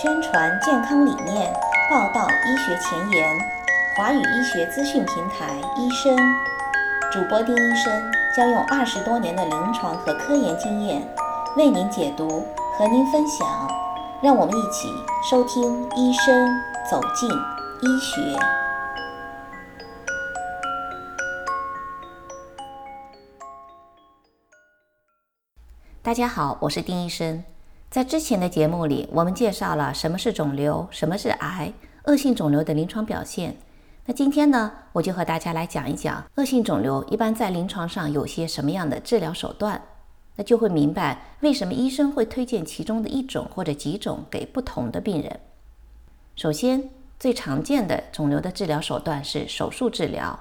宣传健康理念，报道医学前沿。华语医学资讯平台医生主播丁医生将用二十多年的临床和科研经验为您解读，和您分享。让我们一起收听医生走进医学。大家好，我是丁医生。在之前的节目里，我们介绍了什么是肿瘤，什么是癌，恶性肿瘤的临床表现。那今天呢，我就和大家来讲一讲恶性肿瘤一般在临床上有些什么样的治疗手段。那就会明白为什么医生会推荐其中的一种或者几种给不同的病人。首先，最常见的肿瘤的治疗手段是手术治疗。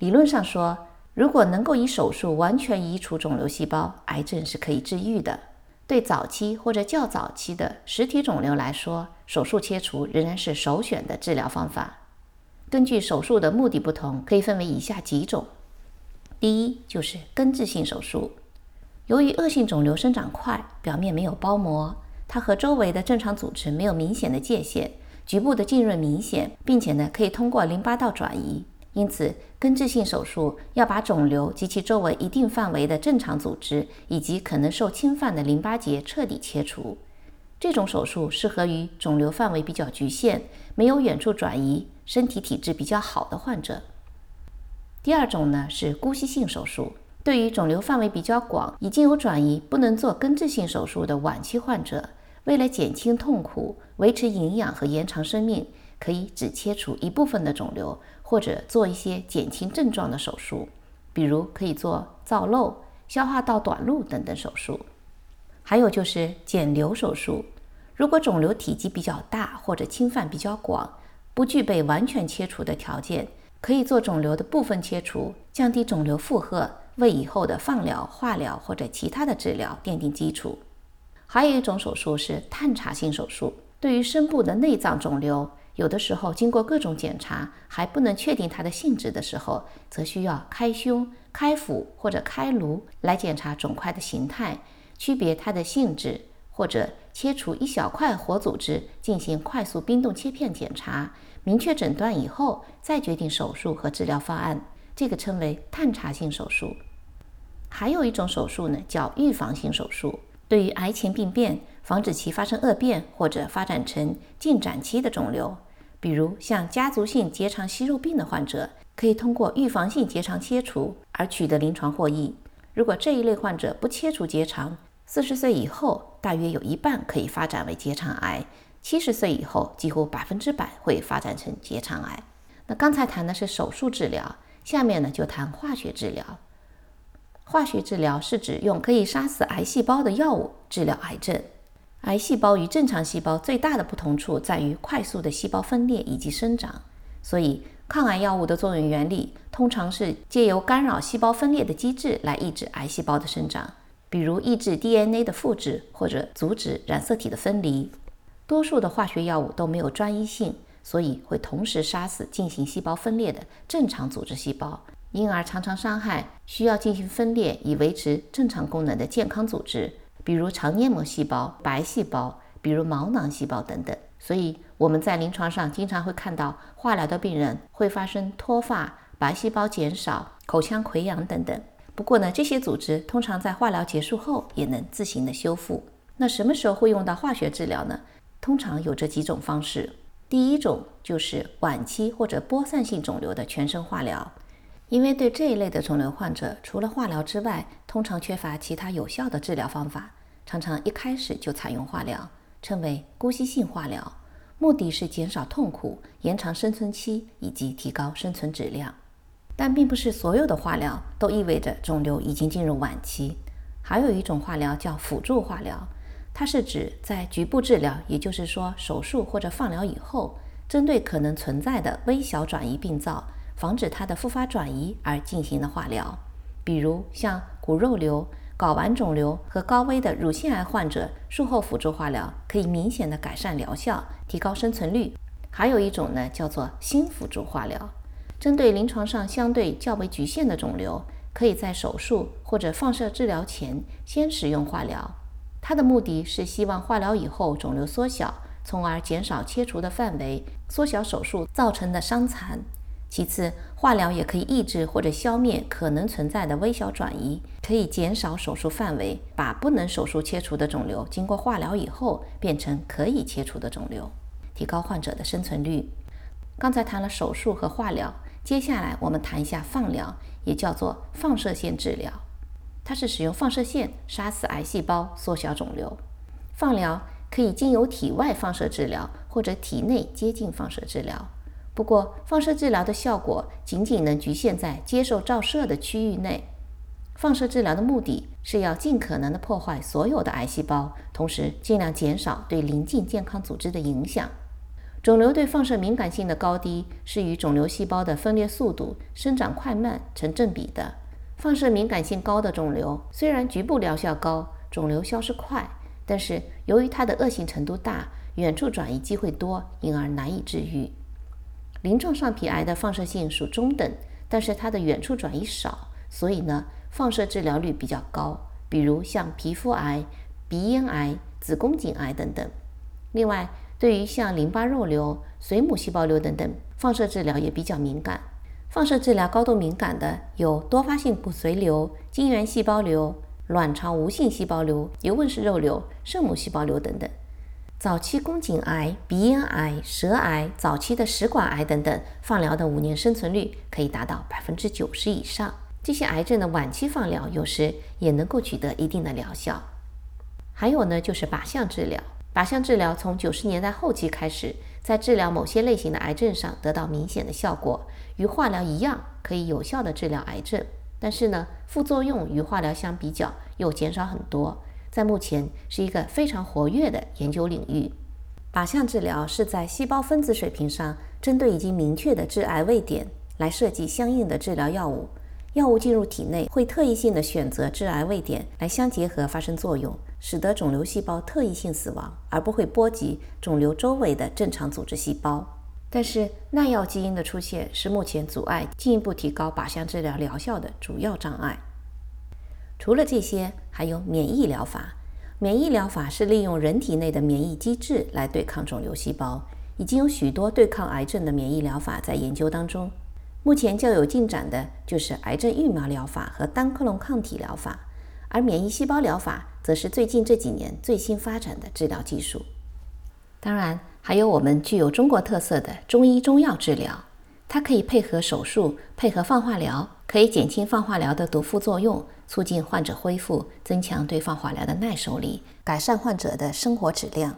理论上说，如果能够以手术完全移除肿瘤细胞，癌症是可以治愈的。对早期或者较早期的实体肿瘤来说，手术切除仍然是首选的治疗方法。根据手术的目的不同，可以分为以下几种。第一就是根治性手术。由于恶性肿瘤生长快，表面没有包膜，它和周围的正常组织没有明显的界限，局部的浸润明显，并且呢可以通过淋巴道转移。因此，根治性手术要把肿瘤及其周围一定范围的正常组织以及可能受侵犯的淋巴结彻底切除。这种手术适合于肿瘤范围比较局限、没有远处转移、身体体质比较好的患者。第二种呢是姑息性手术，对于肿瘤范围比较广、已经有转移、不能做根治性手术的晚期患者，为了减轻痛苦、维持营养和延长生命。可以只切除一部分的肿瘤，或者做一些减轻症状的手术，比如可以做造瘘、消化道短路等等手术。还有就是减瘤手术，如果肿瘤体积比较大或者侵犯比较广，不具备完全切除的条件，可以做肿瘤的部分切除，降低肿瘤负荷，为以后的放疗、化疗或者其他的治疗奠定基础。还有一种手术是探查性手术，对于深部的内脏肿瘤。有的时候，经过各种检查还不能确定它的性质的时候，则需要开胸、开腹或者开颅来检查肿块的形态，区别它的性质，或者切除一小块活组织进行快速冰冻切片检查，明确诊断以后再决定手术和治疗方案，这个称为探查性手术。还有一种手术呢，叫预防性手术，对于癌前病变。防止其发生恶变或者发展成进展期的肿瘤，比如像家族性结肠息肉病的患者，可以通过预防性结肠切除而取得临床获益。如果这一类患者不切除结肠，四十岁以后大约有一半可以发展为结肠癌，七十岁以后几乎百分之百会发展成结肠癌。那刚才谈的是手术治疗，下面呢就谈化学治疗。化学治疗是指用可以杀死癌细胞的药物治疗癌症。癌细胞与正常细胞最大的不同处在于快速的细胞分裂以及生长，所以抗癌药物的作用原理通常是借由干扰细胞分裂的机制来抑制癌细胞的生长，比如抑制 DNA 的复制或者阻止染色体的分离。多数的化学药物都没有专一性，所以会同时杀死进行细胞分裂的正常组织细胞，因而常常伤害需要进行分裂以维持正常功能的健康组织。比如肠黏膜细胞、白细胞，比如毛囊细胞等等。所以我们在临床上经常会看到化疗的病人会发生脱发、白细胞减少、口腔溃疡等等。不过呢，这些组织通常在化疗结束后也能自行的修复。那什么时候会用到化学治疗呢？通常有这几种方式。第一种就是晚期或者播散性肿瘤的全身化疗。因为对这一类的肿瘤患者，除了化疗之外，通常缺乏其他有效的治疗方法，常常一开始就采用化疗，称为姑息性化疗，目的是减少痛苦、延长生存期以及提高生存质量。但并不是所有的化疗都意味着肿瘤已经进入晚期。还有一种化疗叫辅助化疗，它是指在局部治疗，也就是说手术或者放疗以后，针对可能存在的微小转移病灶。防止它的复发转移而进行的化疗，比如像骨肉瘤、睾丸肿瘤和高危的乳腺癌患者，术后辅助化疗可以明显的改善疗效，提高生存率。还有一种呢，叫做新辅助化疗，针对临床上相对较为局限的肿瘤，可以在手术或者放射治疗前先使用化疗。它的目的是希望化疗以后肿瘤缩小，从而减少切除的范围，缩小手术造成的伤残。其次，化疗也可以抑制或者消灭可能存在的微小转移，可以减少手术范围，把不能手术切除的肿瘤经过化疗以后变成可以切除的肿瘤，提高患者的生存率。刚才谈了手术和化疗，接下来我们谈一下放疗，也叫做放射线治疗。它是使用放射线杀死癌细胞，缩小肿瘤。放疗可以经由体外放射治疗或者体内接近放射治疗。不过，放射治疗的效果仅仅能局限在接受照射的区域内。放射治疗的目的是要尽可能的破坏所有的癌细胞，同时尽量减少对邻近健康组织的影响。肿瘤对放射敏感性的高低是与肿瘤细胞的分裂速度、生长快慢成正比的。放射敏感性高的肿瘤虽然局部疗效高，肿瘤消失快，但是由于它的恶性程度大，远处转移机会多，因而难以治愈。鳞状上皮癌的放射性属中等，但是它的远处转移少，所以呢，放射治疗率比较高。比如像皮肤癌、鼻咽癌、子宫颈癌等等。另外，对于像淋巴肉瘤、髓母细胞瘤等等，放射治疗也比较敏感。放射治疗高度敏感的有多发性骨髓瘤、精原细胞瘤、卵巢无性细胞瘤、尤问氏肉瘤、圣母细胞瘤等等。早期宫颈癌、鼻咽癌、舌癌、早期的食管癌等等，放疗的五年生存率可以达到百分之九十以上。这些癌症的晚期放疗有时也能够取得一定的疗效。还有呢，就是靶向治疗。靶向治疗从九十年代后期开始，在治疗某些类型的癌症上得到明显的效果，与化疗一样，可以有效的治疗癌症。但是呢，副作用与化疗相比较又减少很多。在目前是一个非常活跃的研究领域。靶向治疗是在细胞分子水平上，针对已经明确的致癌位点来设计相应的治疗药物。药物进入体内会特异性的选择致癌位点来相结合发生作用，使得肿瘤细胞特异性死亡，而不会波及肿瘤周围的正常组织细胞。但是耐药基因的出现是目前阻碍进一步提高靶向治疗疗效的主要障碍。除了这些，还有免疫疗法。免疫疗法是利用人体内的免疫机制来对抗肿瘤细胞。已经有许多对抗癌症的免疫疗法在研究当中。目前较有进展的就是癌症疫苗疗法和单克隆抗体疗法，而免疫细胞疗法则是最近这几年最新发展的治疗技术。当然，还有我们具有中国特色的中医中药治疗，它可以配合手术，配合放化疗。可以减轻放化疗的毒副作用，促进患者恢复，增强对放化疗的耐受力，改善患者的生活质量。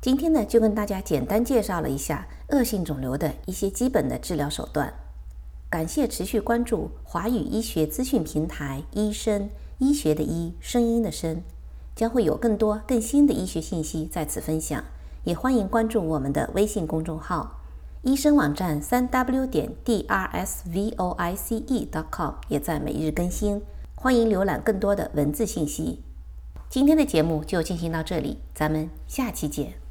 今天呢，就跟大家简单介绍了一下恶性肿瘤的一些基本的治疗手段。感谢持续关注华语医学资讯平台“医生医学”的医声音的声，将会有更多更新的医学信息在此分享。也欢迎关注我们的微信公众号。医生网站三 w 点 d r s v o i c e dot com 也在每日更新，欢迎浏览更多的文字信息。今天的节目就进行到这里，咱们下期见。